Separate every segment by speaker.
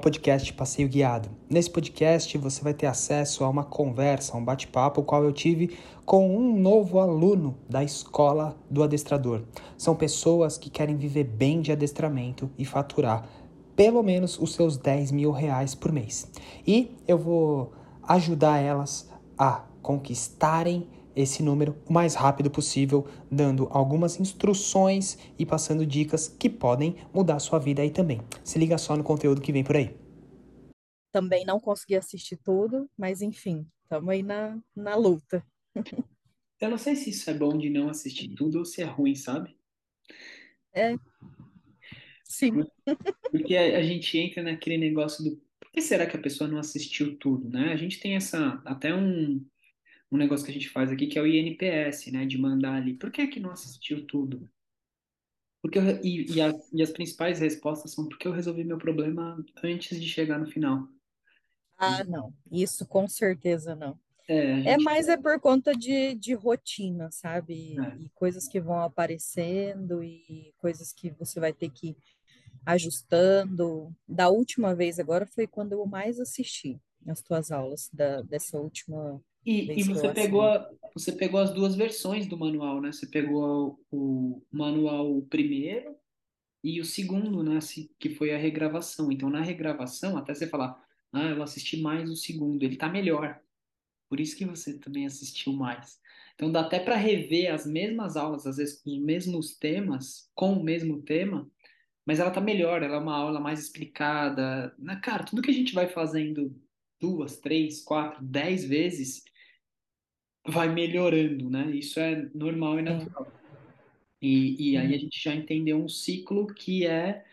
Speaker 1: Podcast Passeio Guiado. Nesse podcast você vai ter acesso a uma conversa, um bate-papo, qual eu tive com um novo aluno da escola do adestrador. São pessoas que querem viver bem de adestramento e faturar pelo menos os seus 10 mil reais por mês. E eu vou ajudar elas a conquistarem esse número o mais rápido possível, dando algumas instruções e passando dicas que podem mudar sua vida aí também. Se liga só no conteúdo que vem por aí.
Speaker 2: Também não consegui assistir tudo, mas enfim, estamos aí na, na luta.
Speaker 1: Eu não sei se isso é bom de não assistir tudo ou se é ruim, sabe?
Speaker 2: É. Sim.
Speaker 1: Porque a, a gente entra naquele negócio do por que será que a pessoa não assistiu tudo, né? A gente tem essa até um um negócio que a gente faz aqui que é o INPS, né? De mandar ali. Por que que não assistiu tudo? Porque eu, e, e, a, e as principais respostas são porque eu resolvi meu problema antes de chegar no final.
Speaker 2: Ah, não. Isso com certeza não.
Speaker 1: É,
Speaker 2: É mais é por conta de, de rotina, sabe?
Speaker 1: é.
Speaker 2: E coisas que vão aparecendo e coisas que você vai ter que ir ajustando. Da última vez agora foi quando eu mais assisti as tuas aulas da, dessa última
Speaker 1: E, e você pegou, a- você pegou as duas versões do manual, né? Você pegou o, o manual primeiro e o segundo, né? Que foi a regravação. Então, na regravação, até você falar, ah, eu assisti mais o segundo, ele tá melhor. Por isso que você também assistiu mais. Então, dá até para rever as mesmas aulas, às vezes com os mesmos temas, com o mesmo tema, mas ela tá melhor, ela é uma aula mais explicada. Na, cara, tudo que a gente vai fazendo duas, três, quatro, dez vezes vai melhorando, né? Isso é normal e
Speaker 2: Sim.
Speaker 1: natural. E, e aí a
Speaker 2: Uhum.
Speaker 1: gente já entendeu um ciclo que é,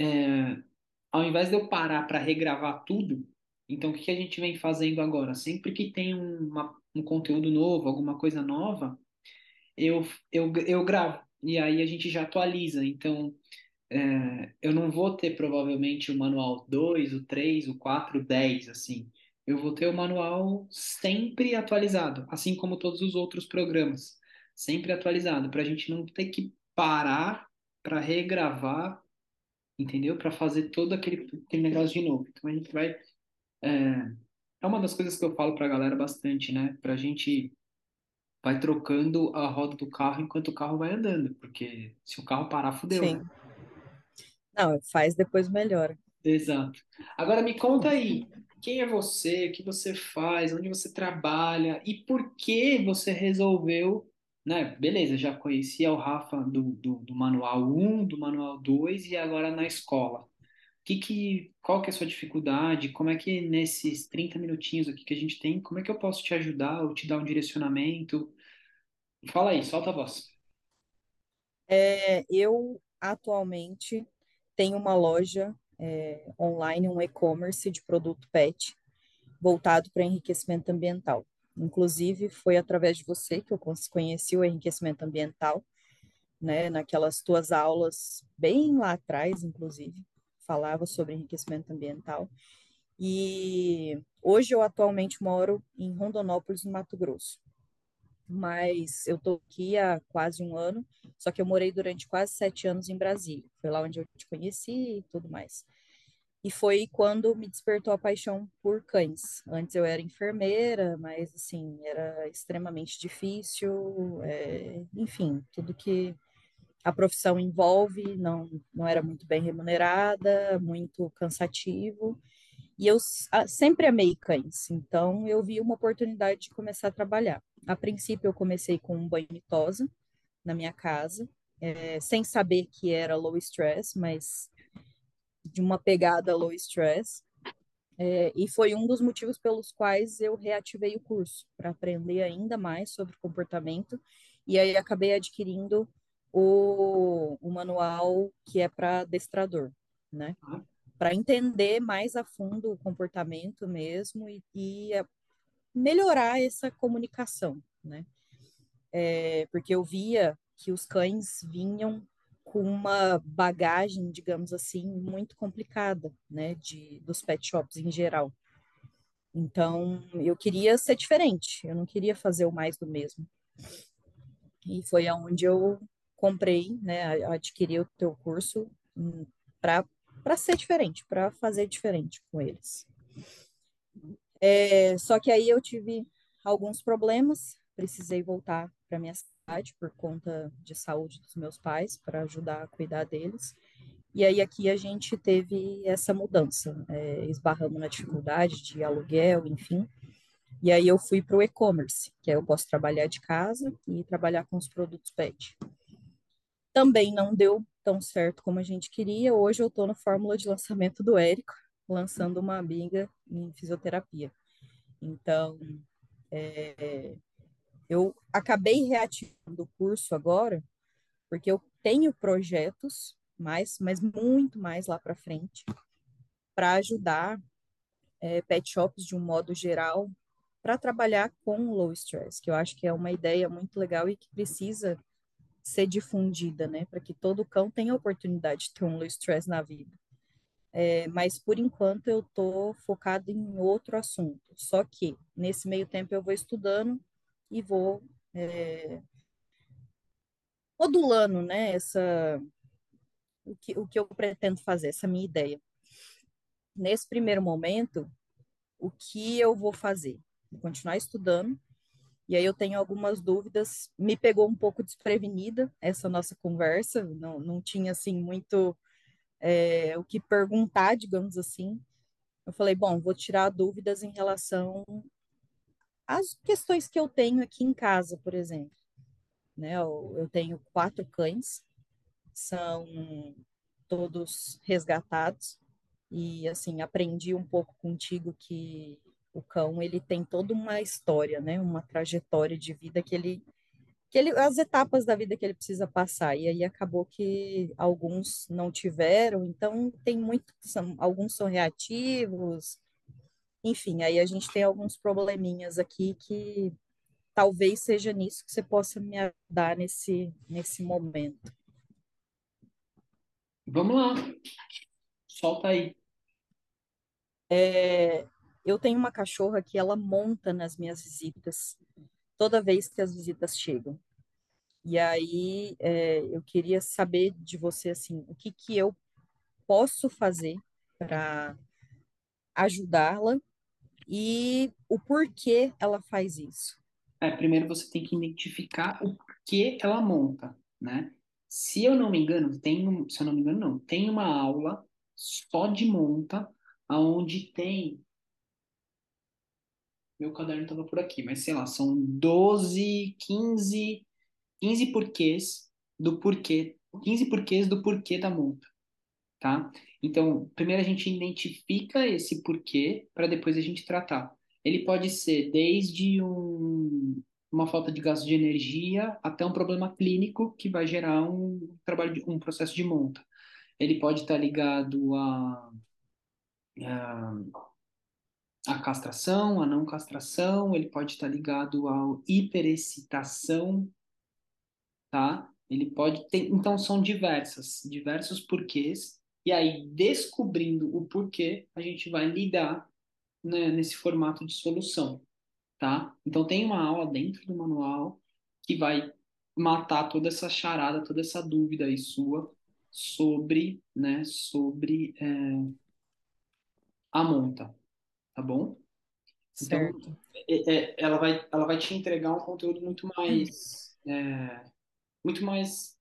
Speaker 1: é, ao invés de eu parar para regravar tudo, então o que que a gente vem fazendo agora? Sempre que tem um, uma- um conteúdo novo, alguma coisa nova, eu, eu, eu gravo. E aí a gente já atualiza. Então, é, eu não vou ter provavelmente o manual 2, o 3, o 4, o 10, assim. Eu vou ter o manual sempre atualizado, assim como todos os outros programas, sempre atualizado, para a gente não ter que parar para regravar, entendeu? Para fazer todo aquele, aquele negócio de novo. Então a gente vai. É, é uma das coisas que eu falo para a galera bastante, né? Para a gente vai trocando a roda do carro enquanto o carro vai andando, porque se o carro parar, fudeu, né?
Speaker 2: Sim. Não, faz depois melhora.
Speaker 1: Exato. Agora me conta aí, quem é você, o que você faz, onde você trabalha e por que você resolveu, né? Beleza, já conhecia o Rafa do, do, do Manual um, do Manual 2 e agora na escola. Que que, qual que é a sua dificuldade? Como é que nesses 30 minutinhos aqui que a gente tem, como é que eu posso te ajudar ou te dar um direcionamento? Fala aí, solta a voz.
Speaker 2: É, eu atualmente tenho uma loja é, online, um e-commerce de produto pet voltado para enriquecimento ambiental. Inclusive, foi através de você que eu conheci o enriquecimento ambiental, né? Naquelas tuas aulas, bem lá atrás, inclusive, falava sobre enriquecimento ambiental. E hoje eu atualmente moro em Rondonópolis, no Mato Grosso. Mas eu tô aqui há quase um ano, só que eu morei durante quase sete anos em Brasília. Foi lá onde eu te conheci e tudo mais. E foi quando me despertou a paixão por cães. Antes eu era enfermeira, mas assim, era extremamente difícil, é, enfim, tudo que a profissão envolve não, não era muito bem remunerada, muito cansativo. E eu sempre amei cães, então eu vi uma oportunidade de começar a trabalhar. A princípio, eu comecei com um banho tosa na minha casa, é, sem saber que era low stress, mas de uma pegada low stress. É, e foi um dos motivos pelos quais eu reativei o curso, para aprender ainda mais sobre comportamento. E aí acabei adquirindo o, o manual que é para adestrador, né? Para entender mais a fundo o comportamento mesmo e, e a- melhorar essa comunicação, né? É, porque eu via que os cães vinham com uma bagagem, digamos assim, muito complicada, né, de, dos pet shops em geral. Então, eu queria ser diferente, eu não queria fazer o mais do mesmo. E foi aonde eu comprei, né, adquiri o teu curso para para ser diferente, para fazer diferente com eles. É, só que aí eu tive alguns problemas, precisei voltar para minha por conta de saúde dos meus pais, para ajudar a cuidar deles. E aí aqui a gente teve essa mudança, é, na dificuldade de aluguel, enfim. E aí eu fui para o e-commerce, que eu posso trabalhar de casa e trabalhar com os produtos pet. Também não deu tão certo como a gente queria. Hoje eu estou na fórmula de lançamento do Érico, lançando uma amiga em fisioterapia. Então, é, eu acabei reativando o curso agora, porque eu tenho projetos, mais, mas muito mais lá para frente, para ajudar é, pet shops de um modo geral para trabalhar com low stress, que eu acho que é uma ideia muito legal e que precisa ser difundida, né, para que todo cão tenha a oportunidade de ter um low stress na vida. É, mas por enquanto eu estou focado em outro assunto. Só que nesse meio tempo eu vou estudando e vou é, modulando, né, essa o que, o que eu pretendo fazer, essa minha ideia. Nesse primeiro momento, o que eu vou fazer? Vou continuar estudando, e aí eu tenho algumas dúvidas. Me pegou um pouco desprevenida essa nossa conversa, não, não tinha assim muito é, o que perguntar, digamos assim. Eu falei, bom, vou tirar dúvidas em relação às questões que eu tenho aqui em casa, por exemplo. Né, eu, eu tenho quatro cães, são todos resgatados e assim aprendi um pouco contigo que o cão ele tem toda uma história, né, uma trajetória de vida que ele que ele, as etapas da vida que ele precisa passar. E aí acabou que alguns não tiveram, então tem muito, são, alguns são reativos, enfim, aí a gente tem alguns probleminhas aqui que talvez seja nisso que você possa me ajudar nesse, nesse momento.
Speaker 1: Vamos lá, solta aí.
Speaker 2: É, eu tenho uma cachorra que ela monta nas minhas visitas toda vez que as visitas chegam. E aí é, eu queria saber de você assim, o que que eu posso fazer para ajudá-la e o porquê ela faz isso.
Speaker 1: É, primeiro você tem que identificar o porquê ela monta, né? Se eu não me engano, tem, se eu não me engano, não, tem uma aula só de monta, aonde tem meu caderno estava por aqui, mas sei lá, são 12, 15, 15 porquês do porquê, 15 porquês do porquê da multa, tá? Então, primeiro a gente identifica esse porquê para depois a gente tratar. Ele pode ser desde um, uma falta de gasto de energia até um problema clínico que vai gerar um trabalho, de, um processo de monta. Ele pode estar ligado a, a a castração, a não castração, ele pode estar ligado à hiperexcitação, tá? Ele pode ter, então são diversas, diversos porquês, e aí descobrindo o porquê, a gente vai lidar né, nesse formato de solução, tá? Então tem uma aula dentro do manual que vai matar toda essa charada, toda essa dúvida aí sua sobre, né, sobre é, a monta, tá bom? Então, é, é, ela, vai, ela vai te entregar um conteúdo muito mais, é, muito mais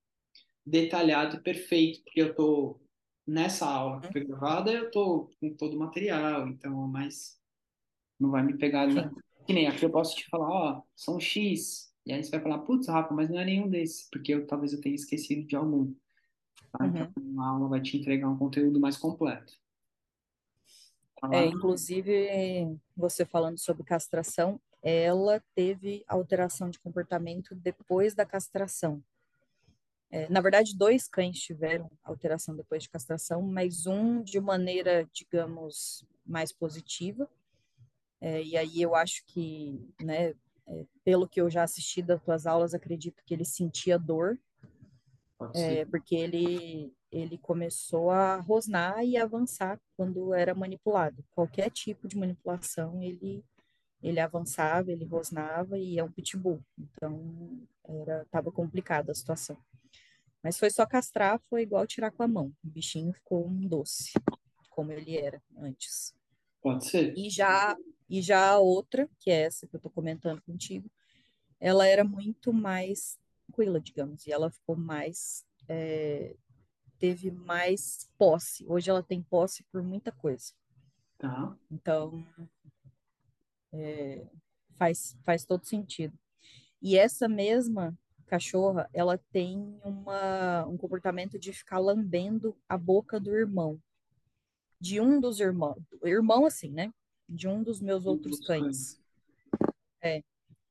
Speaker 1: detalhado e perfeito, porque eu tô nessa aula que foi gravada, eu tô com todo o material, então, mas não vai me pegar ali. Que nem aqui eu posso te falar, ó, são X, e aí você vai falar, putz, Rafa, mas não é nenhum desses, porque eu, talvez eu tenha esquecido de algum. Tá? Então, uhum. a aula vai te entregar um conteúdo mais completo.
Speaker 2: É, inclusive, você falando sobre castração, ela teve alteração de comportamento depois da castração. É, na verdade, dois cães tiveram alteração depois de castração, mas um de maneira, digamos, mais positiva. É, e aí eu acho que, né, é, pelo que eu já assisti das tuas aulas, acredito que ele sentia dor, é, porque ele ele começou a rosnar e avançar quando era manipulado. Qualquer tipo de manipulação, ele ele avançava, ele rosnava e é um pitbull. Então, era tava complicada a situação. Mas foi só castrar, foi igual tirar com a mão. O bichinho ficou um doce, como ele era antes.
Speaker 1: Pode ser.
Speaker 2: E já, e já a outra, que é essa que eu tô comentando contigo, ela era muito mais tranquila, digamos, e ela ficou mais. É, teve mais posse. Hoje ela tem posse por muita coisa.
Speaker 1: Tá.
Speaker 2: Então, é, faz, faz todo sentido. E essa mesma cachorra, ela tem uma, um comportamento de ficar lambendo a boca do irmão. De um dos irmãos. Irmão, assim, né? De um dos meus outros cães. É.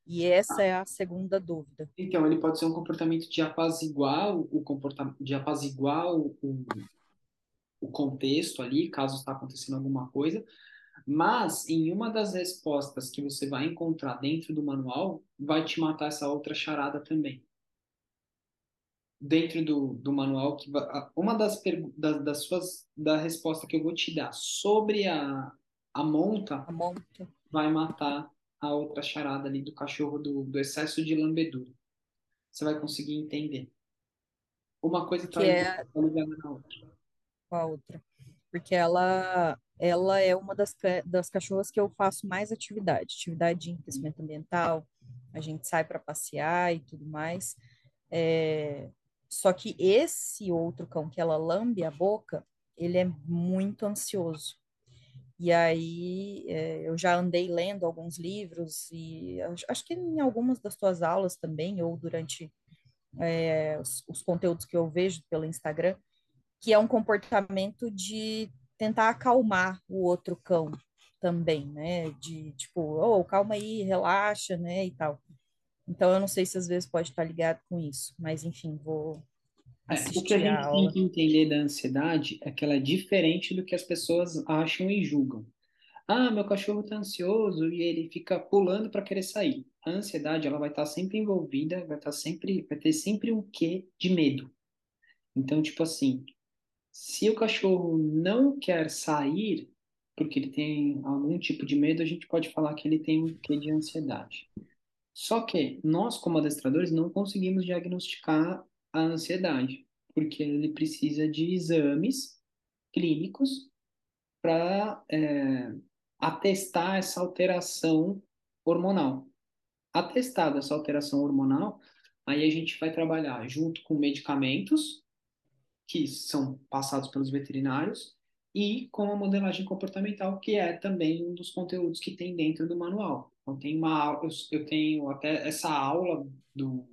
Speaker 2: E essa é a segunda dúvida.
Speaker 1: Então, ele pode ser um comportamento de apaziguar o comportamento, de apaziguar o, o contexto ali, caso está acontecendo alguma coisa, mas em uma das respostas que você vai encontrar dentro do manual, vai te matar essa outra charada também. Dentro do, do manual, que uma das, das, das suas da resposta que eu vou te dar sobre a, a monta,
Speaker 2: a monta
Speaker 1: vai matar a outra charada ali do cachorro do, do excesso de lambedura. Você vai conseguir entender. Uma coisa está
Speaker 2: é...
Speaker 1: ligada na outra.
Speaker 2: Com a outra. Porque ela, ela é uma das, das cachorras que eu faço mais atividade. Atividade de enriquecimento ambiental, a gente sai para passear e tudo mais. É... Só que esse outro cão que ela lambe a boca, ele é muito ansioso. E aí é, eu já andei lendo alguns livros e acho que em algumas das tuas aulas também, ou durante é, os, os, conteúdos que eu vejo pelo Instagram, que é um comportamento de tentar acalmar o outro cão também, né? De tipo, oh, calma aí, relaxa, né? E tal. Então eu não sei se às vezes pode estar ligado com isso, mas enfim, vou
Speaker 1: é, o que a gente
Speaker 2: a
Speaker 1: tem que entender da ansiedade é que ela é diferente do que as pessoas acham e julgam. Ah, meu cachorro está ansioso e ele fica pulando para querer sair. A ansiedade, ela vai estar tá sempre envolvida, vai estar tá sempre, vai ter sempre um quê de medo. Então, tipo assim, se o cachorro não quer sair porque ele tem algum tipo de medo, a gente pode falar que ele tem um quê de ansiedade. Só que nós, como adestradores, não conseguimos diagnosticar a ansiedade, porque ele precisa de exames clínicos para é, atestar essa alteração hormonal. Atestada essa alteração hormonal, aí a gente vai trabalhar junto com medicamentos que são passados pelos veterinários e com a modelagem comportamental, que é também um dos conteúdos que tem dentro do manual. Então, tem uma, eu tenho até essa aula do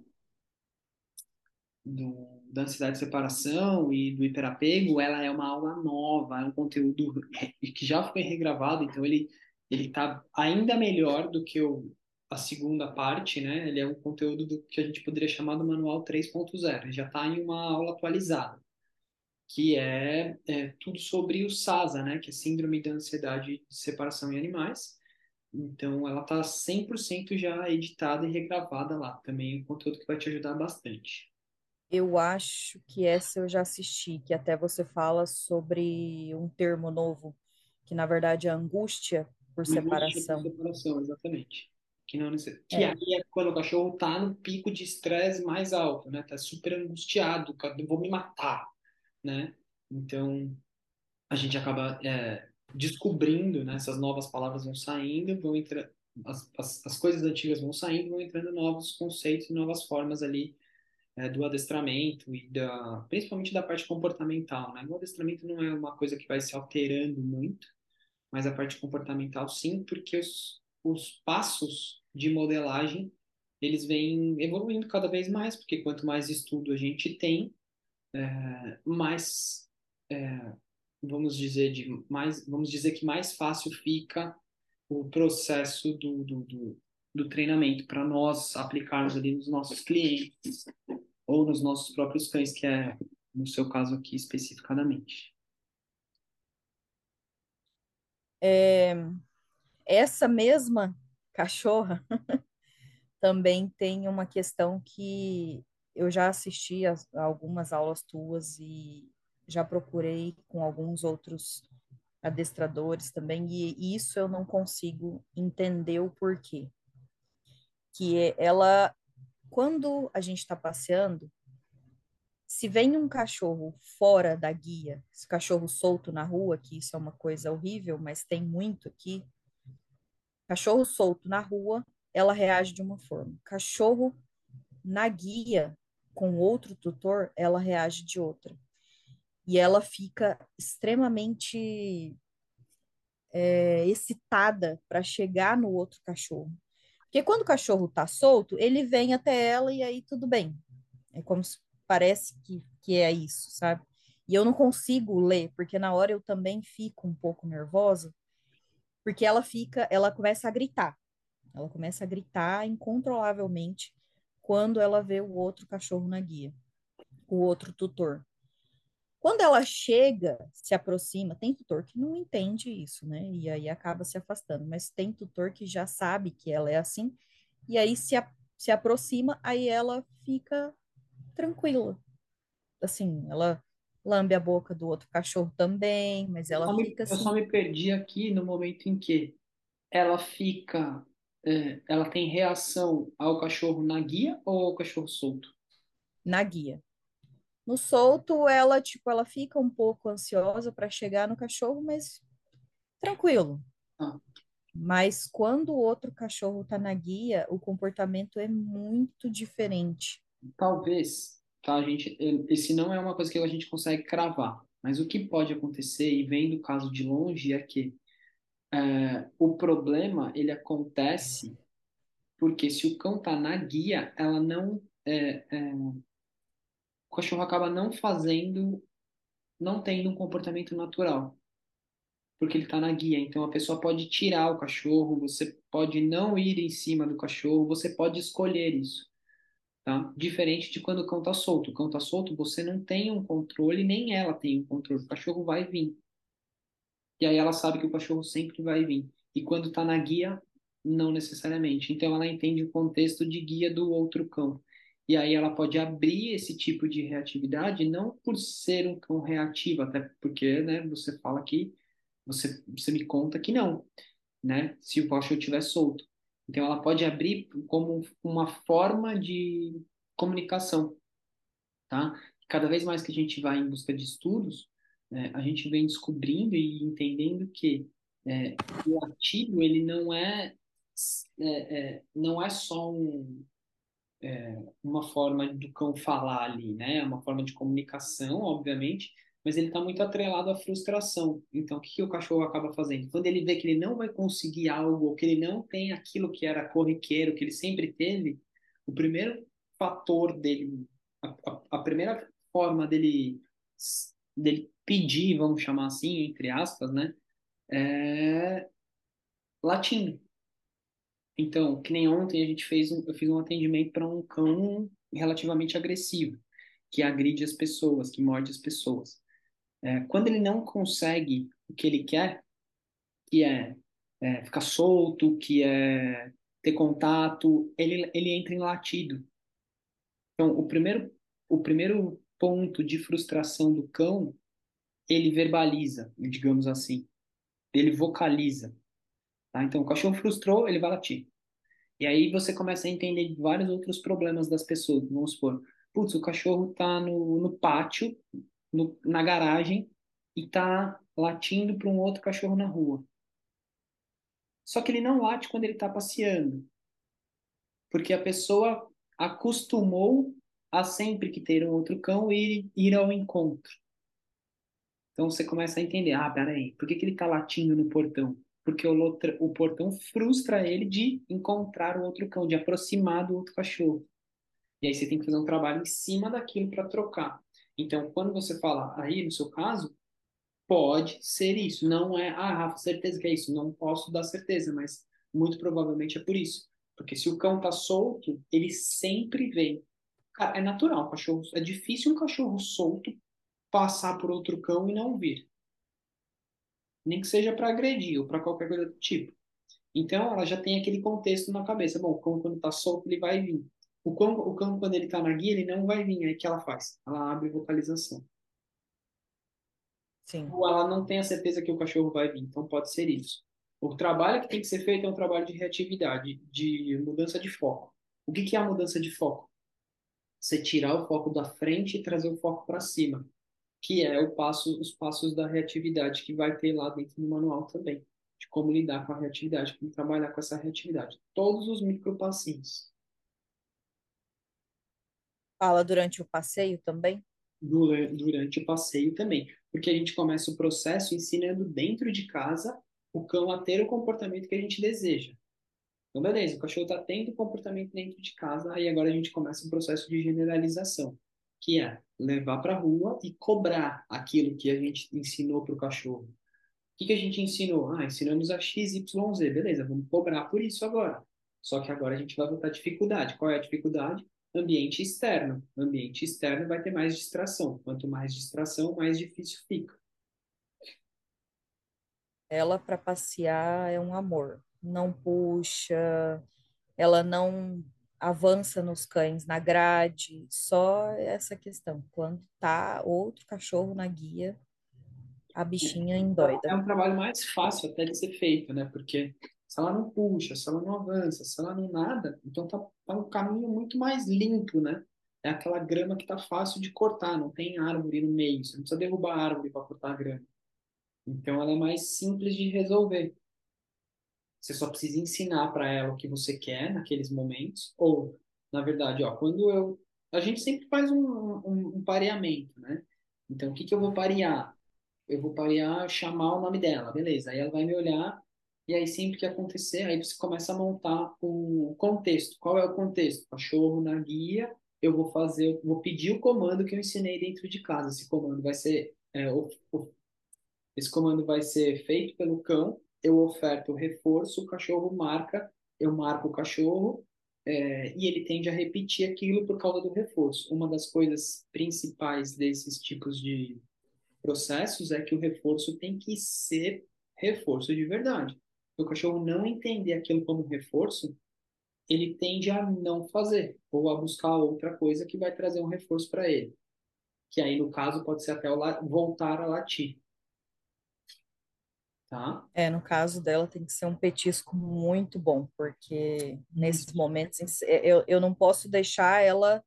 Speaker 1: do, da ansiedade de separação e do hiperapego, ela é uma aula nova, é um conteúdo que já foi regravado, então ele ele está ainda melhor do que o, a segunda parte, né? Ele é um conteúdo do que a gente poderia chamar do manual 3.0, já está em uma aula atualizada, que é, é tudo sobre o SASA, né? Que é Síndrome da Ansiedade de Separação em Animais. Então, ela está 100% já editada e regravada lá. Também é um conteúdo que vai te ajudar bastante.
Speaker 2: Eu acho que essa eu já assisti, que até você fala sobre um termo novo, que na verdade é angústia por angústia separação.
Speaker 1: Por separação, exatamente. Que, não, que é. aí é quando o cachorro tá no pico de estresse mais alto, né? Tá super angustiado, vou me matar, né? Então, a gente acaba é, descobrindo, né? Essas novas palavras vão saindo, vão entrar, as, as, as coisas antigas vão saindo, vão entrando novos conceitos novas formas ali é, do adestramento e da, principalmente da parte comportamental, né? O adestramento não é uma coisa que vai se alterando muito, mas a parte comportamental sim, porque os, os passos de modelagem eles vêm evoluindo cada vez mais, porque quanto mais estudo a gente tem, é, mais é, vamos dizer de mais vamos dizer que mais fácil fica o processo do, do, do, do treinamento para nós aplicarmos ali nos nossos clientes ou nos nossos próprios cães, que é no seu caso aqui especificadamente.
Speaker 2: É, essa mesma cachorra também tem uma questão que eu já assisti a, a algumas aulas tuas e já procurei com alguns outros adestradores também, e isso eu não consigo entender o porquê. Que é, ela quando a gente está passeando, Se vem um cachorro fora da guia, esse cachorro solto na rua, que isso é uma coisa horrível, mas tem muito aqui. Cachorro solto na rua, ela reage de uma forma. Cachorro na guia com outro tutor, ela reage de outra. E ela fica extremamente é, excitada para chegar no outro cachorro. Porque quando o cachorro está solto, ele vem até ela e aí tudo bem. É como se parece que, que é isso, sabe? E eu não consigo ler, porque na hora eu também fico um pouco nervosa, porque ela fica, ela começa a gritar. Ela começa a gritar incontrolavelmente quando ela vê o outro cachorro na guia, o outro tutor. Quando ela chega, se aproxima, tem tutor que não entende isso, né? E aí acaba se afastando, mas tem tutor que já sabe que ela é assim, e aí se, a, se aproxima, aí ela fica tranquila. Assim, ela lambe a boca do outro cachorro também, mas ela
Speaker 1: me,
Speaker 2: fica assim.
Speaker 1: Eu só me perdi aqui no momento em que ela fica, é, ela tem reação ao cachorro na guia ou ao cachorro solto?
Speaker 2: Na guia. No solto, ela, tipo, ela fica um pouco ansiosa para chegar no cachorro, mas tranquilo.
Speaker 1: Ah.
Speaker 2: Mas quando o outro cachorro tá na guia, o comportamento é muito diferente.
Speaker 1: Talvez, tá, a gente, esse não é uma coisa que a gente consegue cravar, mas o que pode acontecer, e vem do caso de longe, é que é, o problema, ele acontece porque se o cão tá na guia, ela não é, é, o cachorro acaba não fazendo, não tendo um comportamento natural, porque ele está na guia. Então a pessoa pode tirar o cachorro, você pode não ir em cima do cachorro, você pode escolher isso. Tá? Diferente de quando o cão está solto. O cão está solto, você não tem um controle, nem ela tem um controle. O cachorro vai vir. E aí ela sabe que o cachorro sempre vai vir. E quando está na guia, não necessariamente. Então ela entende o contexto de guia do outro cão. E aí ela pode abrir esse tipo de reatividade, não por ser um cão reativo, até porque, né, você fala que, você, você me conta que não, né, se o cachorro estiver solto. Então ela pode abrir como uma forma de comunicação, tá? Cada vez mais que a gente vai em busca de estudos, né, a gente vem descobrindo e entendendo que é, o latido ele não é, é, é não é só um, é, uma forma do cão falar ali, né? É uma forma de comunicação, obviamente, mas ele está muito atrelado à frustração. Então, o que, que o cachorro acaba fazendo? Quando ele vê que ele não vai conseguir algo, ou que ele não tem aquilo que era corriqueiro, que ele sempre teve, o primeiro fator dele, a, a, a primeira forma dele, dele pedir, vamos chamar assim, entre aspas, né? É latindo. Então, que nem ontem a gente fez um, eu fiz um atendimento para um cão relativamente agressivo, que agride as pessoas, que morde as pessoas. É, quando ele não consegue o que ele quer, que é, é ficar solto, que é ter contato, ele, ele entra em latido. Então, o primeiro, o primeiro ponto de frustração do cão, ele verbaliza, digamos assim. Ele vocaliza. Tá? Então, o cachorro frustrou, ele vai latir. E aí você começa a entender vários outros problemas das pessoas. Vamos supor, putz, o cachorro tá no, no pátio, no, na garagem, e tá latindo para um outro cachorro na rua. Só que ele não late quando ele está passeando. Porque a pessoa acostumou a sempre que ter um outro cão ir, ir ao encontro. Então você começa a entender, ah, peraí, por que, que ele está latindo no portão? porque o, o portão frustra ele de encontrar o outro cão, de aproximar do outro cachorro. E aí você tem que fazer um trabalho em cima daquilo para trocar. Então, quando você fala aí, no seu caso, pode ser isso. Não é, ah, Rafa, certeza que é isso. Não posso dar certeza, mas muito provavelmente é por isso. Porque se o cão tá solto, ele sempre vem. Cara, é natural, cachorro. É difícil um cachorro solto passar por outro cão e não vir nem que seja para agredir ou para qualquer coisa do tipo. Então, ela já tem aquele contexto na cabeça. Bom, o cão, quando está solto, ele vai vir. O cão, o cão quando ele está na guia, ele não vai vir. Aí o que ela faz? Ela abre vocalização.
Speaker 2: Sim.
Speaker 1: Ou ela não tem a certeza que o cachorro vai vir. Então, pode ser isso. O trabalho que tem que ser feito é um trabalho de reatividade, de mudança de foco. O que, que é a mudança de foco? você tirar o foco da frente e trazer o foco para cima, que é o passo, os passos da reatividade que vai ter lá dentro do manual também, de como lidar com a reatividade, como trabalhar com essa reatividade. Todos os micropassinhos.
Speaker 2: Fala durante o passeio também?
Speaker 1: Durante o passeio também, porque a gente começa o processo ensinando dentro de casa o cão a ter o comportamento que a gente deseja. Então, beleza, o cachorro está tendo comportamento dentro de casa, aí agora a gente começa um processo de generalização, que é levar para a rua e cobrar aquilo que a gente ensinou para o cachorro. O que, que a gente ensinou? Ah, ensinamos a X, Y, Z. Beleza, vamos cobrar por isso agora. Só que agora a gente vai botar dificuldade. Qual é a dificuldade? Ambiente externo. Ambiente externo vai ter mais distração. Quanto mais distração, mais difícil fica.
Speaker 2: Ela, para passear, é um amor não puxa, ela não avança nos cães na grade, só essa questão. Quando tá outro cachorro na guia, a bichinha endoida.
Speaker 1: É um trabalho mais fácil até de ser feito, né? Porque se ela não puxa, se ela não avança, se ela não nada, então tá, tá um caminho muito mais limpo, né? É aquela grama que tá fácil de cortar, não tem árvore no meio, você não precisa derrubar a árvore para cortar a grama. Então ela é mais simples de resolver. Você só precisa ensinar para ela o que você quer naqueles momentos. Ou, na verdade, ó, quando eu. A gente sempre faz um, um, um pareamento, né? Então, o que, que eu vou parear? Eu vou parear, chamar o nome dela, beleza. Aí ela vai me olhar, e aí sempre que acontecer, aí você começa a montar o contexto. Qual é o contexto? Cachorro na guia, eu vou fazer, vou pedir o comando que eu ensinei dentro de casa. Esse comando vai ser, é, o, o, esse comando vai ser feito pelo cão eu oferto reforço, o cachorro marca, eu marco o cachorro é, e ele tende a repetir aquilo por causa do reforço. Uma das coisas principais desses tipos de processos é que o reforço tem que ser reforço de verdade. Se o cachorro não entender aquilo como reforço, ele tende a não fazer ou a buscar outra coisa que vai trazer um reforço para ele. Que aí, no caso, pode ser até voltar a latir. Tá?
Speaker 2: É, no caso dela tem que ser um petisco muito bom, porque nesses momentos é, eu, eu não posso deixar ela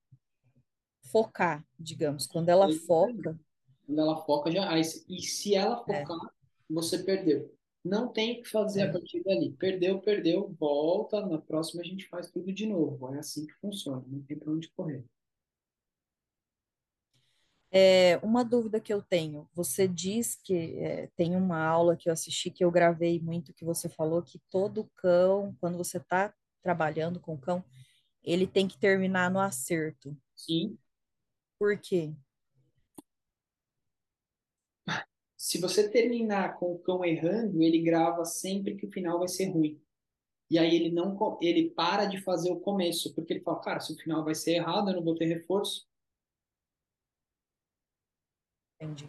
Speaker 2: focar, digamos. Quando ela foca.
Speaker 1: Quando ela foca, já. E se ela é. focar, é. você perdeu. Não tem o que fazer é. a partir dali. Perdeu, perdeu, volta. Na próxima a gente faz tudo de novo. É assim que funciona, não tem para onde correr.
Speaker 2: É, uma dúvida que eu tenho, você diz que é, tem uma aula que eu assisti que eu gravei muito que você falou que todo cão, quando você está trabalhando com o cão, ele tem que terminar no acerto.
Speaker 1: Sim.
Speaker 2: Por quê?
Speaker 1: Se você terminar com o cão errando, ele grava sempre que o final vai ser ruim. E aí ele não ele para de fazer o começo, porque ele fala, cara, se o final vai ser errado, eu não vou ter reforço.
Speaker 2: Entendi.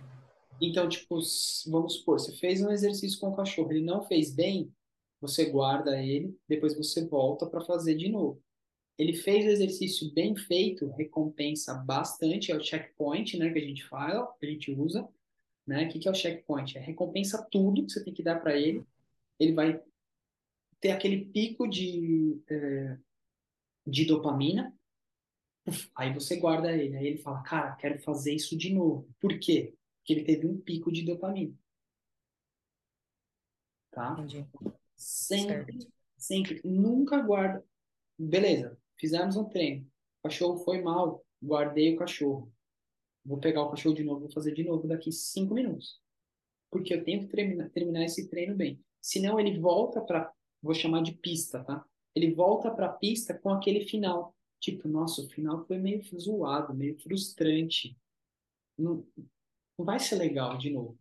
Speaker 1: Então, tipo, vamos supor, você fez um exercício com o cachorro, ele não fez bem, você guarda ele, depois você volta para fazer de novo. Ele fez o exercício bem feito, recompensa bastante, é o checkpoint, né, que a gente fala, que a gente usa, né? O que, que é o checkpoint? É recompensa tudo que você tem que dar para ele. Ele vai ter aquele pico de, é, de dopamina, Aí você guarda ele, aí ele fala, cara, quero fazer isso de novo. Por quê? Porque ele teve um pico de dopamina. Tá?
Speaker 2: Entendi.
Speaker 1: Sempre, certo. sempre, nunca guarda. Beleza, fizemos um treino. O cachorro foi mal, guardei o cachorro. Vou pegar o cachorro de novo, vou fazer de novo daqui cinco minutos. Porque eu tenho que terminar, terminar esse treino bem. Senão ele volta para, vou chamar de pista, tá? Ele volta para a pista com aquele final Tipo, nossa, o final foi meio zoado, meio frustrante. Não, não vai ser legal de novo.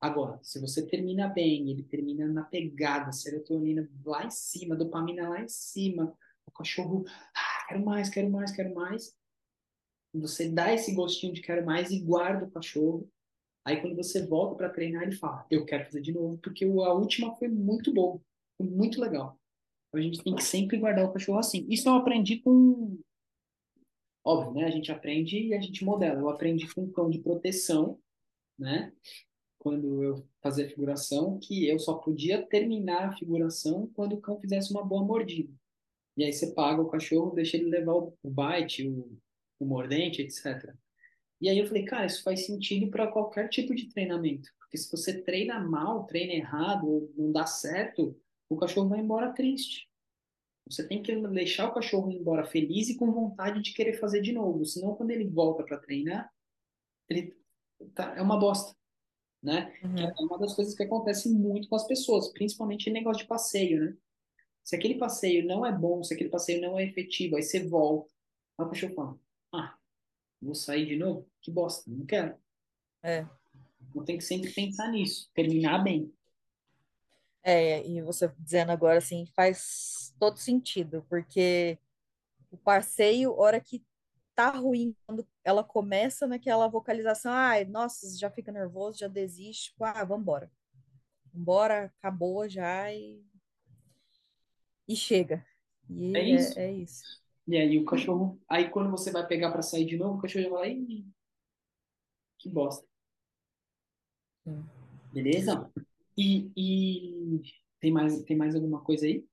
Speaker 1: Agora, se você termina bem, ele termina na pegada, serotonina lá em cima, dopamina lá em cima, o cachorro, ah, quero mais, quero mais, quero mais. Você dá esse gostinho de quero mais e guarda o cachorro. Aí quando você volta para treinar, ele fala, eu quero fazer de novo, porque a última foi muito boa, foi muito legal. A gente tem que sempre guardar o cachorro assim. Isso eu aprendi com. Óbvio, né? A gente aprende e a gente modela. Eu aprendi com um cão de proteção, né? Quando eu fazia figuração, que eu só podia terminar a figuração quando o cão fizesse uma boa mordida. E aí você paga o cachorro, deixa ele levar o bite, o, o mordente, etc. E aí eu falei, cara, isso faz sentido para qualquer tipo de treinamento. Porque se você treina mal, treina errado, não dá certo, o cachorro vai embora triste. Você tem que deixar o cachorro ir embora feliz e com vontade de querer fazer de novo. Senão, quando ele volta para treinar, ele tá, é uma bosta, né? Que é
Speaker 2: Uhum.
Speaker 1: uma das coisas que acontece muito com as pessoas, principalmente em negócio de passeio, né? Se aquele passeio não é bom, se aquele passeio não é efetivo, aí você volta, aí o cachorro fala, ah, vou sair de novo? Que bosta, não quero.
Speaker 2: É.
Speaker 1: Então tem que sempre pensar nisso, terminar bem.
Speaker 2: É, e você dizendo agora assim faz todo sentido, porque o passeio, hora que tá ruim, quando ela começa naquela vocalização, ai, nossa, já fica nervoso, já desiste, tipo, ah, vambora. Vambora, acabou já e, e chega.
Speaker 1: É
Speaker 2: E é,
Speaker 1: isso.
Speaker 2: é isso.
Speaker 1: E aí o cachorro, aí quando você vai pegar para sair de novo, o cachorro já vai, que bosta.
Speaker 2: Sim.
Speaker 1: Beleza? E, e tem mais, tem mais alguma coisa aí?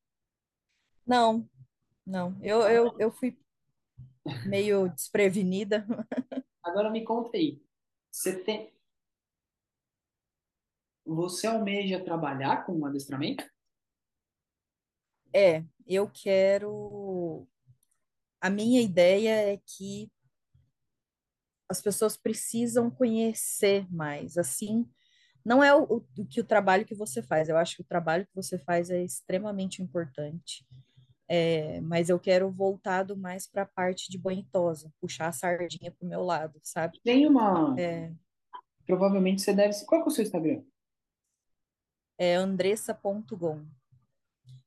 Speaker 2: Não, não, eu, eu, eu fui meio desprevenida.
Speaker 1: Agora me conta aí. Você tem, você almeja trabalhar com adestramento?
Speaker 2: É, eu quero. A minha ideia é que as pessoas precisam conhecer mais. Assim, não é o, o, que o trabalho que você faz. Eu acho que o trabalho que você faz é extremamente importante. É, mas eu quero voltado mais para a parte de banho e tosa, puxar a sardinha para o meu lado, sabe?
Speaker 1: Tem uma,
Speaker 2: É,
Speaker 1: provavelmente você deve, qual é o seu Instagram?
Speaker 2: é andressa.gon.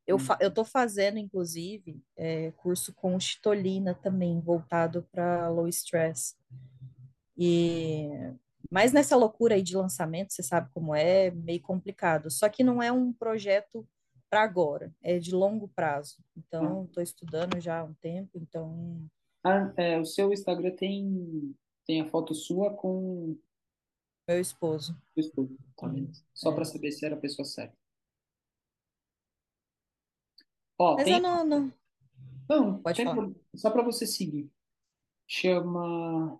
Speaker 2: Eu, fa eu tô fazendo, inclusive, é, curso com Chitolina também, voltado para low stress. E mas nessa loucura aí de lançamento, você sabe como é, meio complicado. Só que não é um projeto para agora, é de longo prazo. Então, estou estudando já há um tempo, então,
Speaker 1: ah, é, o seu Instagram tem, tem a foto sua com
Speaker 2: meu esposo.
Speaker 1: seu esposo, tá vendo? Só para
Speaker 2: é.
Speaker 1: saber se era a pessoa certa. Ó,
Speaker 2: Mas eu
Speaker 1: tem,
Speaker 2: não, não,
Speaker 1: não,
Speaker 2: pode falar.
Speaker 1: pro- só para você seguir. Chama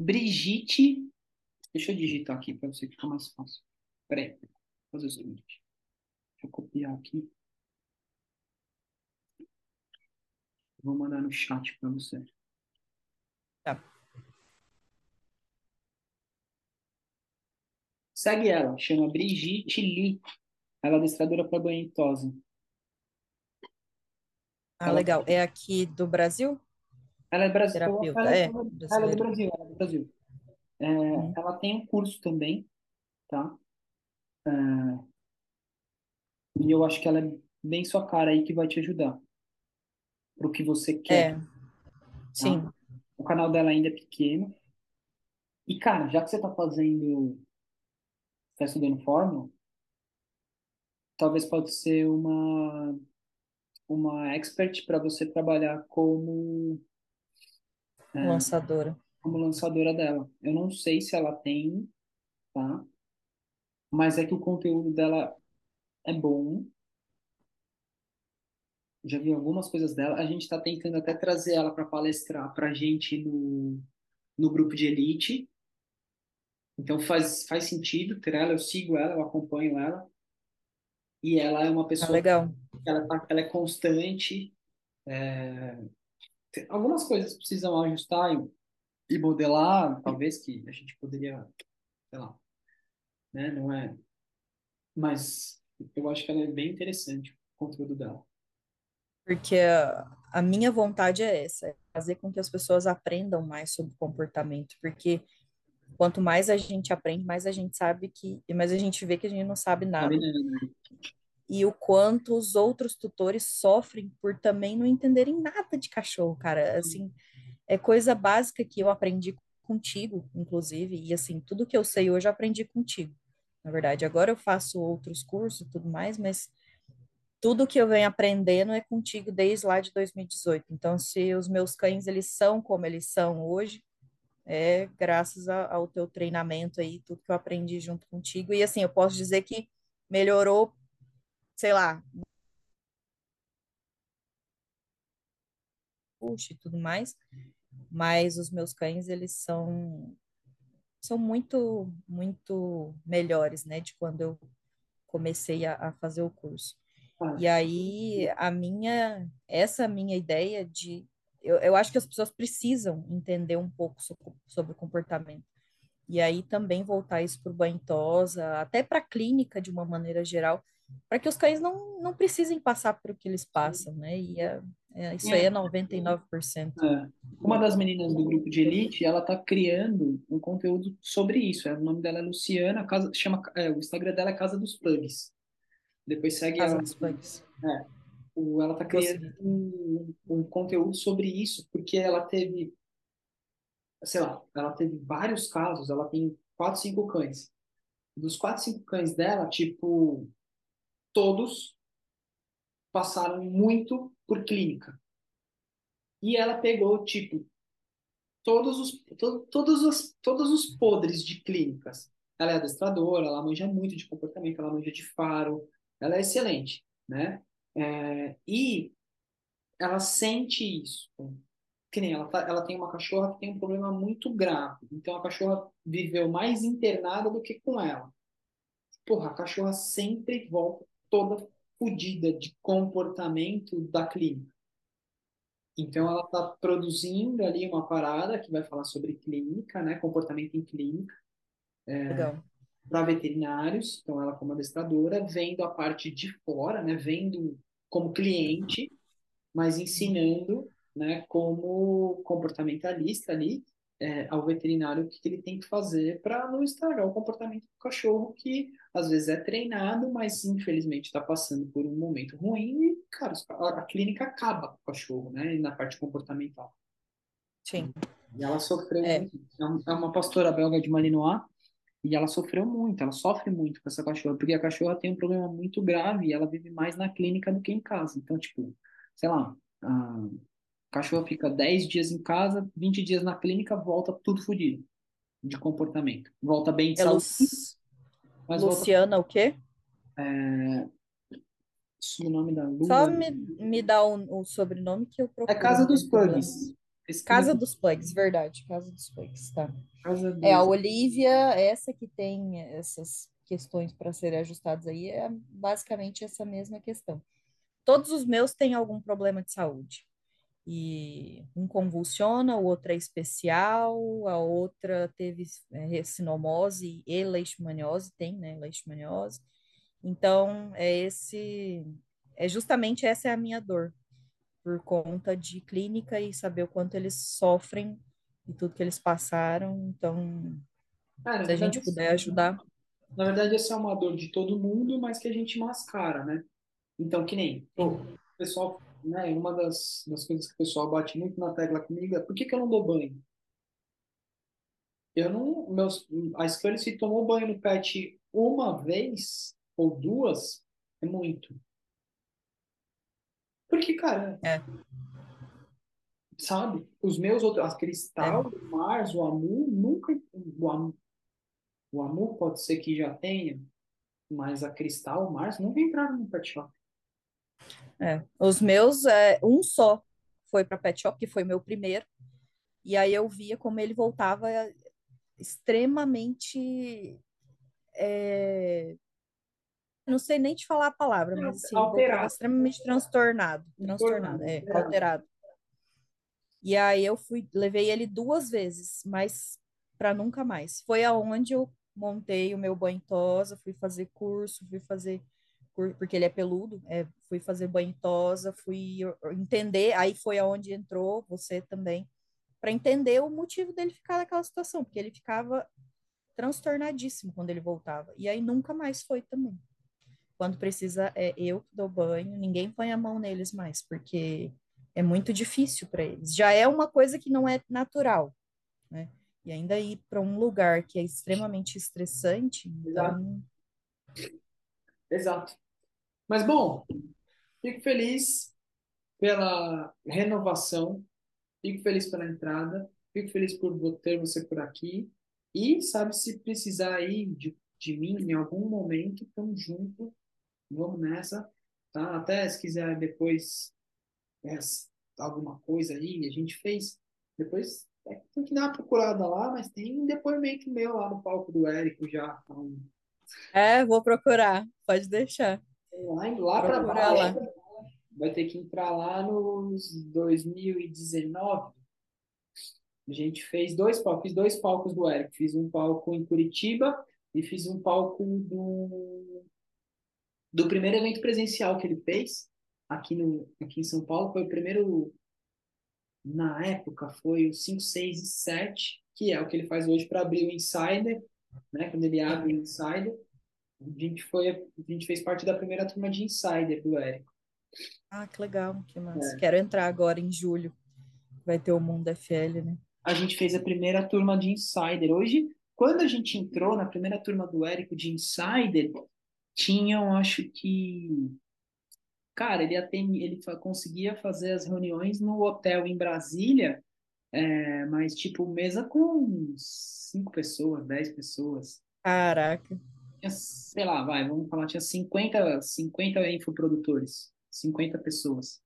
Speaker 1: Brigitte, deixa eu digitar aqui para você ficar mais fácil. Peraí, vou fazer o seguinte. Deixa eu copiar aqui, vou mandar no chat para você.
Speaker 2: Tá.
Speaker 1: Segue ela, chama Brigitte Lee. Ela é adestradora para banho e tosa.
Speaker 2: Ah,
Speaker 1: Ela,
Speaker 2: legal. É aqui do Brasil?
Speaker 1: Ela é brasileira, ela,
Speaker 2: é,
Speaker 1: ela, é do. Brasil, ela é do Brasil. É,
Speaker 2: Uhum.
Speaker 1: ela tem um curso também, tá? E eu acho que ela é bem sua cara aí que vai te ajudar pro que você quer,
Speaker 2: É,
Speaker 1: tá?
Speaker 2: sim.
Speaker 1: O canal dela ainda é pequeno. E, cara, já que você tá fazendo, tá estudando fórmula, talvez pode ser uma, uma expert para você trabalhar como,
Speaker 2: Lançadora.
Speaker 1: como lançadora dela. Eu não sei se ela tem, tá? Mas é que o conteúdo dela é bom. Já vi algumas coisas dela. A gente está tentando até trazer ela para palestrar para a gente no, no grupo de elite. Então faz, faz sentido ter ela. Eu sigo ela, eu acompanho ela. E ela é uma
Speaker 2: Ah,
Speaker 1: pessoa
Speaker 2: legal.
Speaker 1: que ela, tá- ela é constante. Tem- Algumas coisas precisam ajustar e, e modelar, talvez que a gente poderia, sei lá, né? Não é. Mas eu acho que ela é bem interessante, o conteúdo dela.
Speaker 2: Porque a, minha vontade é essa, é fazer com que as pessoas aprendam mais sobre comportamento, porque quanto mais a gente aprende, mais a gente sabe que, mais a gente vê que a gente não sabe
Speaker 1: Sabe,
Speaker 2: nada. E o quanto os outros tutores sofrem por também não entenderem nada de cachorro, cara. Assim, é coisa básica que eu aprendi contigo, inclusive, e assim, tudo que eu sei hoje eu aprendi contigo. Na verdade, agora eu faço outros cursos e tudo mais, mas tudo que eu venho aprendendo é contigo desde lá de 2018. Então, se os meus cães eles são como eles são hoje, é graças a- ao teu treinamento aí, tudo que eu aprendi junto contigo. E assim, eu posso dizer que melhorou, sei lá, e tudo mais, mas os meus cães, eles são são muito, muito melhores, né, de quando eu comecei a, a fazer o curso. E aí, a minha, essa minha ideia de, eu, eu acho que as pessoas precisam entender um pouco so- sobre o comportamento. E aí também voltar isso para o banho tosa, até para a clínica de uma maneira geral, para que os cães não, não precisem passar por o que eles passam, né? E é, é- isso aí é 99%.
Speaker 1: É. Uma das meninas do grupo de elite, ela tá criando um conteúdo sobre isso. É, O nome dela é Luciana, casa, chama, é, o Instagram dela é Casa dos Plugs. Depois segue
Speaker 2: Casa
Speaker 1: ela.
Speaker 2: dos Pugs.
Speaker 1: O- Ela tá criando um, um conteúdo sobre isso, porque ela teve, sei lá, ela teve vários casos, ela tem quatro, cinco cães. Dos quatro, cinco cães dela, tipo, todos passaram muito por clínica. E ela pegou, tipo, todos os, to, todos os, todos os podres de clínicas. Ela é adestradora, ela manja muito de comportamento, ela manja de faro, ela é excelente, né? É, e ela sente isso. Que nem ela, tá, ela tem uma cachorra que tem um problema muito grave. Então a cachorra viveu mais internada do que com ela. Porra, a cachorra sempre volta toda fodida de comportamento da clínica. Então ela está produzindo ali uma parada que vai falar sobre clínica, né? Comportamento em clínica
Speaker 2: Legal.
Speaker 1: para veterinários. Então ela como adestradora, vendo a parte de fora, né? Vendo como cliente, mas ensinando, né? Como comportamentalista ali é, ao veterinário o que, que ele tem que fazer para não estragar o comportamento do cachorro que às vezes é treinado, mas infelizmente está passando por um momento ruim e, cara, a, clínica acaba com o cachorro, né? Na parte comportamental.
Speaker 2: Sim.
Speaker 1: E ela sofreu
Speaker 2: É.
Speaker 1: É é uma pastora belga de Malinois e ela sofreu muito, ela sofre muito com essa cachorra, porque a cachorra tem um problema muito grave e ela vive mais na clínica do que em casa. Então, tipo, sei lá, a cachorra fica 10 dias em casa, 20 dias na clínica, volta tudo fodido de comportamento. Volta bem de
Speaker 2: Lu-
Speaker 1: saúde, mas volta
Speaker 2: Luciana, o quê?
Speaker 1: o nome da Lua.
Speaker 2: Só me, me dá o, sobrenome que eu
Speaker 1: É
Speaker 2: procuro.
Speaker 1: Casa
Speaker 2: não
Speaker 1: dos. Pesquisa
Speaker 2: Casa dos Plugs, verdade. Casa dos Plugs, tá.
Speaker 1: Casa
Speaker 2: É, a Olivia, essa que tem essas questões para serem ajustadas aí, é basicamente essa mesma questão. Todos os meus têm algum problema de saúde. E um convulsiona, o outro é especial, a outra teve é, sinomose e leishmaniose, tem, né, leishmaniose. Então, é esse, é justamente essa é a minha dor, por conta de clínica e saber o quanto eles sofrem e tudo que eles passaram. Então,
Speaker 1: Cara,
Speaker 2: se a gente puder ajudar,
Speaker 1: Na verdade, essa é uma dor de todo mundo, mas que a gente mascara, né? Então, que nem, pô, o pessoal, né, uma das, das coisas que o pessoal bate muito na tecla comigo é por que que eu não dou banho? Eu não, meus, a Scully se tomou banho no pet uma vez ou duas, é muito. Porque, cara,
Speaker 2: É.
Speaker 1: sabe? Os meus outros, a Cristal, o Mars, o Amu, nunca, o Amu, o Amu pode ser que já tenha, mas a Cristal, o Mars, nunca entraram no pet shop.
Speaker 2: É, os meus, é, um só foi para Pet Shop, que foi meu primeiro, e aí eu via como ele voltava extremamente. é, não sei nem te falar a palavra, mas assim, voltava extremamente transtornado. Transtornado, é,
Speaker 1: Alterado.
Speaker 2: alterado. E aí eu fui, levei ele duas vezes, mas para nunca mais. Foi aonde eu montei o meu banho tosa, fui fazer curso, fui fazer cur- porque ele é peludo, é, fui fazer banho tosa, fui entender, aí foi aonde entrou você também, para entender o motivo dele ficar naquela situação, porque ele ficava transtornadíssimo quando ele voltava. E aí nunca mais foi também. Quando precisa, é eu que dou banho, ninguém põe a mão neles mais, porque é muito difícil para eles. Já é uma coisa que não é natural, né? E ainda ir para um lugar que é extremamente estressante, então
Speaker 1: Exato. Mas, bom, fico feliz pela renovação, fico feliz pela entrada, fico feliz por ter você por aqui. E, sabe, se precisar aí de, de mim em algum momento, estamos juntos, vamos nessa, tá? Até se quiser depois, é, alguma coisa aí, a gente fez. Depois é, tem que dar uma procurada lá, mas tem um depoimento meu lá no palco do Érico já. Então,
Speaker 2: É, vou procurar, pode deixar.
Speaker 1: Lá lá para baixo, vai ter que entrar lá nos 2019. A gente fez dois palcos, fiz dois palcos do Érico. Fiz um palco em Curitiba e fiz um palco do, do primeiro evento presencial que ele fez aqui, no, aqui em São Paulo. Foi o primeiro, na época, foi o 5, 6 e 7, que é o que ele faz hoje para abrir o Insider, né? Quando ele abre o Insider. A gente, foi, a gente fez parte da primeira turma de Insider do Érico.
Speaker 2: Ah, que legal, que massa.
Speaker 1: É.
Speaker 2: Quero entrar agora em julho. Vai ter o Mundo FL, né?
Speaker 1: a gente fez a primeira turma de Insider. Hoje, quando a gente entrou na primeira turma do Érico de Insider, tinham, acho que. Cara, ele, atende, ele conseguia fazer as reuniões no hotel em Brasília, é, mas tipo, mesa com cinco pessoas, dez pessoas.
Speaker 2: Caraca,
Speaker 1: Tinha, sei lá, vai, vamos falar, tinha 50, 50 infoprodutores, 50 pessoas.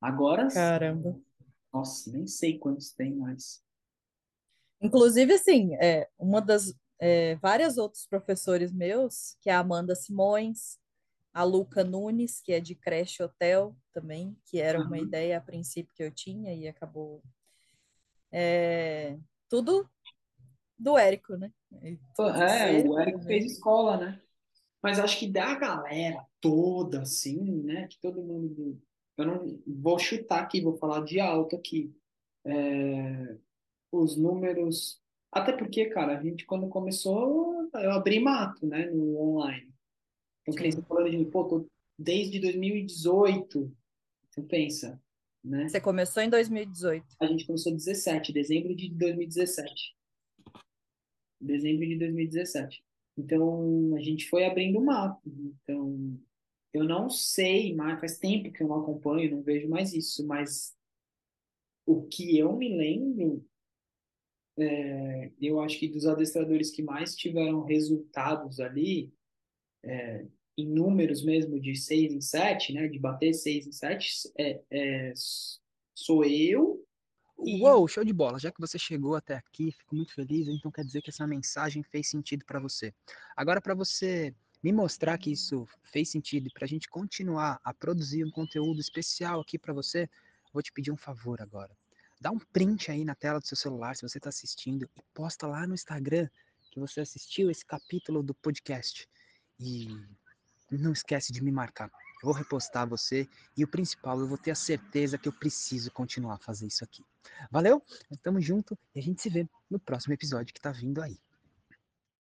Speaker 1: Agora,
Speaker 2: caramba.
Speaker 1: nossa, nem sei quantos tem mais.
Speaker 2: Inclusive, assim, é, uma das é, várias outros professores meus, que é a Amanda Simões, a Luca Nunes, que é de creche hotel também, que era uma
Speaker 1: Aham.
Speaker 2: ideia a princípio que eu tinha e acabou é, tudo do Érico, né?
Speaker 1: É,
Speaker 2: Você
Speaker 1: o Érico
Speaker 2: também.
Speaker 1: fez escola, né? Mas acho que da galera toda, assim, né? Que todo mundo. Eu não vou chutar aqui, vou falar de alto aqui. É, os números. Até porque, cara, a gente quando começou, eu abri mato, né? No online. Então,
Speaker 2: Sim.
Speaker 1: falando de, pô, tô desde 2018. Você pensa, né?
Speaker 2: Você começou em 2018.
Speaker 1: A gente começou em 17, dezembro de 2017. Dezembro de 2017. Então, a gente foi abrindo o mapa. Então, eu não sei, mas faz tempo que eu não acompanho, não vejo mais isso, mas o que eu me lembro, é, eu acho que dos adestradores que mais tiveram resultados ali, é, em números mesmo de 6 em 7, né, de bater 6 em 7, é, é, sou eu
Speaker 3: Uou, show de bola. Já que você chegou até aqui, fico muito feliz, então quer dizer que essa mensagem fez sentido para você. Agora, para você me mostrar que isso fez sentido e para a gente continuar a produzir um conteúdo especial aqui para você, vou te pedir um favor agora. Dá um print aí na tela do seu celular se você está assistindo e posta lá no Instagram que você assistiu esse capítulo do podcast. E não esquece de me marcar. Eu vou repostar você e o principal, eu vou ter a certeza que eu preciso continuar a fazer isso aqui. Valeu? Tamo junto e a gente se vê no próximo episódio que tá vindo aí.